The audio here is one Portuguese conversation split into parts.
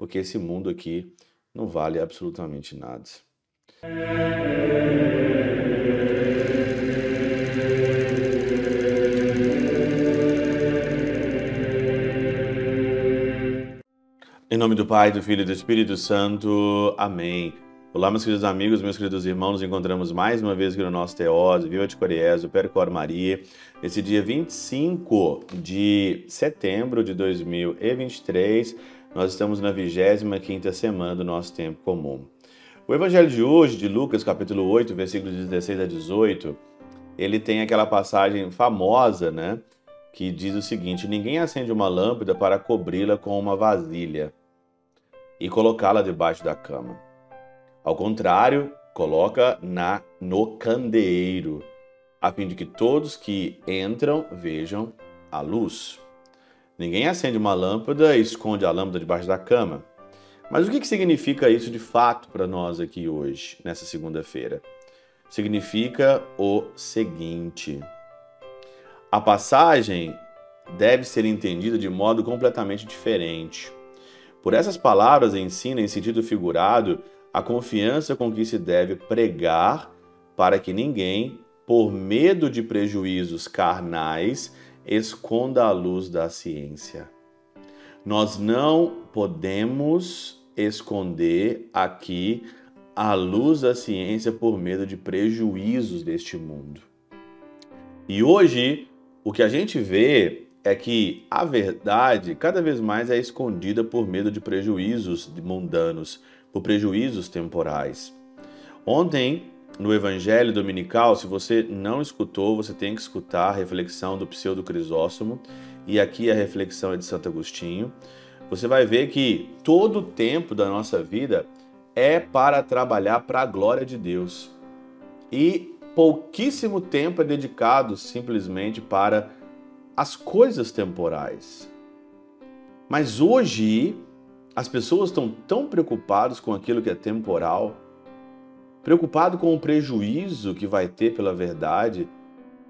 porque esse mundo aqui não vale absolutamente nada. Em nome do Pai, do Filho e do Espírito Santo. Amém. Olá, meus queridos amigos, meus queridos irmãos, nos encontramos mais uma vez aqui no nosso Teose, Viva de Coriésio, Percor Maria, esse dia 25 de setembro de 2023, nós estamos na 25ª semana do nosso tempo comum. O evangelho de hoje, de Lucas, capítulo 8, versículos 16 a 18, ele tem aquela passagem famosa, né, que diz o seguinte: Ninguém acende uma lâmpada para cobri-la com uma vasilha e colocá-la debaixo da cama. Ao contrário, coloca na no candeeiro, a fim de que todos que entram vejam a luz. Ninguém acende uma lâmpada e esconde a lâmpada debaixo da cama. Mas o que significa isso de fato para nós aqui hoje, nessa segunda-feira? Significa o seguinte: a passagem deve ser entendida de modo completamente diferente. Por essas palavras ensina em sentido figurado a confiança com que se deve pregar para que ninguém, por medo de prejuízos carnais, esconda a luz da ciência. Nós não podemos esconder aqui a luz da ciência por medo de prejuízos deste mundo. E hoje, o que a gente vê é que a verdade cada vez mais é escondida por medo de prejuízos mundanos, por prejuízos temporais. Ontem, no Evangelho Dominical, se você não escutou, você tem que escutar a reflexão do Pseudo Crisóstomo e aqui a reflexão é de Santo Agostinho. Você vai ver que todo o tempo da nossa vida é para trabalhar para a glória de Deus. E pouquíssimo tempo é dedicado simplesmente para as coisas temporais. Mas hoje as pessoas estão tão preocupadas com aquilo que é temporal, preocupado com o prejuízo que vai ter pela verdade.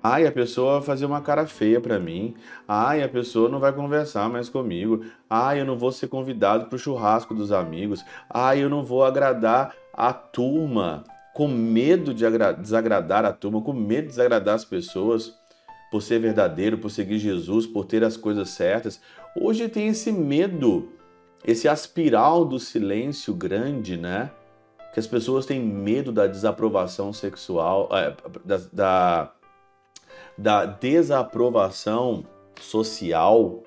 Ai, a pessoa vai fazer uma cara feia para mim. Ai, a pessoa não vai conversar mais comigo. Ai, eu não vou ser convidado para o churrasco dos amigos. Ai, eu não vou agradar a turma. Com medo de desagradar a turma, com medo de desagradar as pessoas por ser verdadeiro, por seguir Jesus, por ter as coisas certas. Hoje tem esse medo, esse aspiral do silêncio grande, né? Que as pessoas têm medo da desaprovação sexual, é, da, da, da desaprovação social,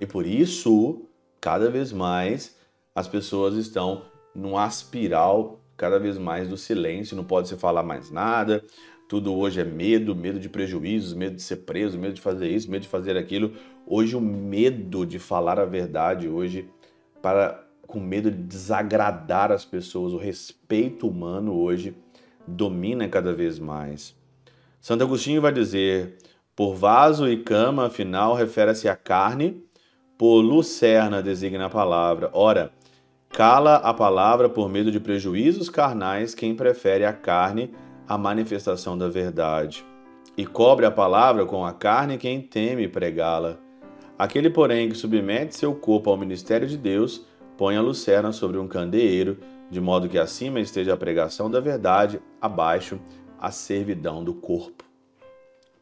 e por isso, cada vez mais, as pessoas estão num aspiral cada vez mais do silêncio, não pode se falar mais nada, tudo hoje é medo, medo de prejuízos, medo de ser preso, medo de fazer isso, medo de fazer aquilo. Hoje o medo de falar a verdade, hoje para com medo de desagradar as pessoas, o respeito humano hoje domina cada vez mais. Santo Agostinho vai dizer: por vaso e cama, afinal, refere-se à carne, por lucerna designa a palavra. Ora, cala a palavra por medo de prejuízos carnais quem prefere a carne a manifestação da verdade. E cobre a palavra com a carne quem teme pregá-la. Aquele, porém, que submete seu corpo ao ministério de Deus, põe a lucerna sobre um candeeiro, de modo que acima esteja a pregação da verdade, abaixo a servidão do corpo.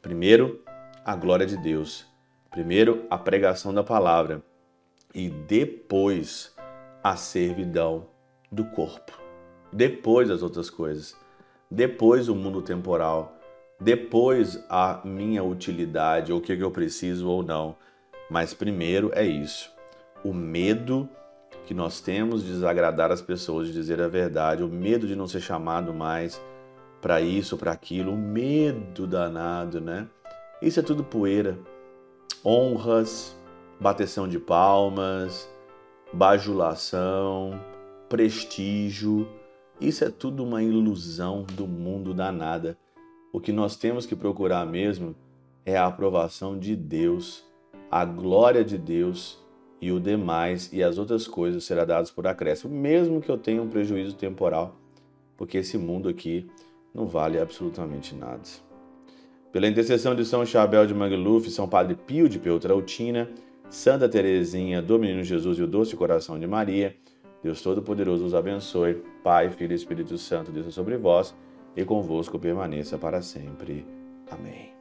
Primeiro, a glória de Deus. Primeiro, a pregação da palavra. E depois, a servidão do corpo. Depois as outras coisas depois o mundo temporal, depois a minha utilidade, ou o que eu preciso ou não. Mas primeiro é isso: o medo que nós temos de desagradar as pessoas, de dizer a verdade, o medo de não ser chamado mais para isso, para aquilo, o medo danado, né? Isso é tudo poeira. Honras, bateção de palmas, bajulação, prestígio, isso é tudo uma ilusão do mundo danada. O que nós temos que procurar mesmo é a aprovação de Deus, a glória de Deus e o demais e as outras coisas será dadas por acréscimo, mesmo que eu tenha um prejuízo temporal, porque esse mundo aqui não vale absolutamente nada. Pela intercessão de São Chabel de Mangluf, São Padre Pio de Peltrautina, Santa Teresinha do Menino Jesus e o Doce Coração de Maria, Deus Todo-Poderoso os abençoe. Pai, Filho e Espírito Santo, desça sobre vós e convosco permaneça para sempre. Amém.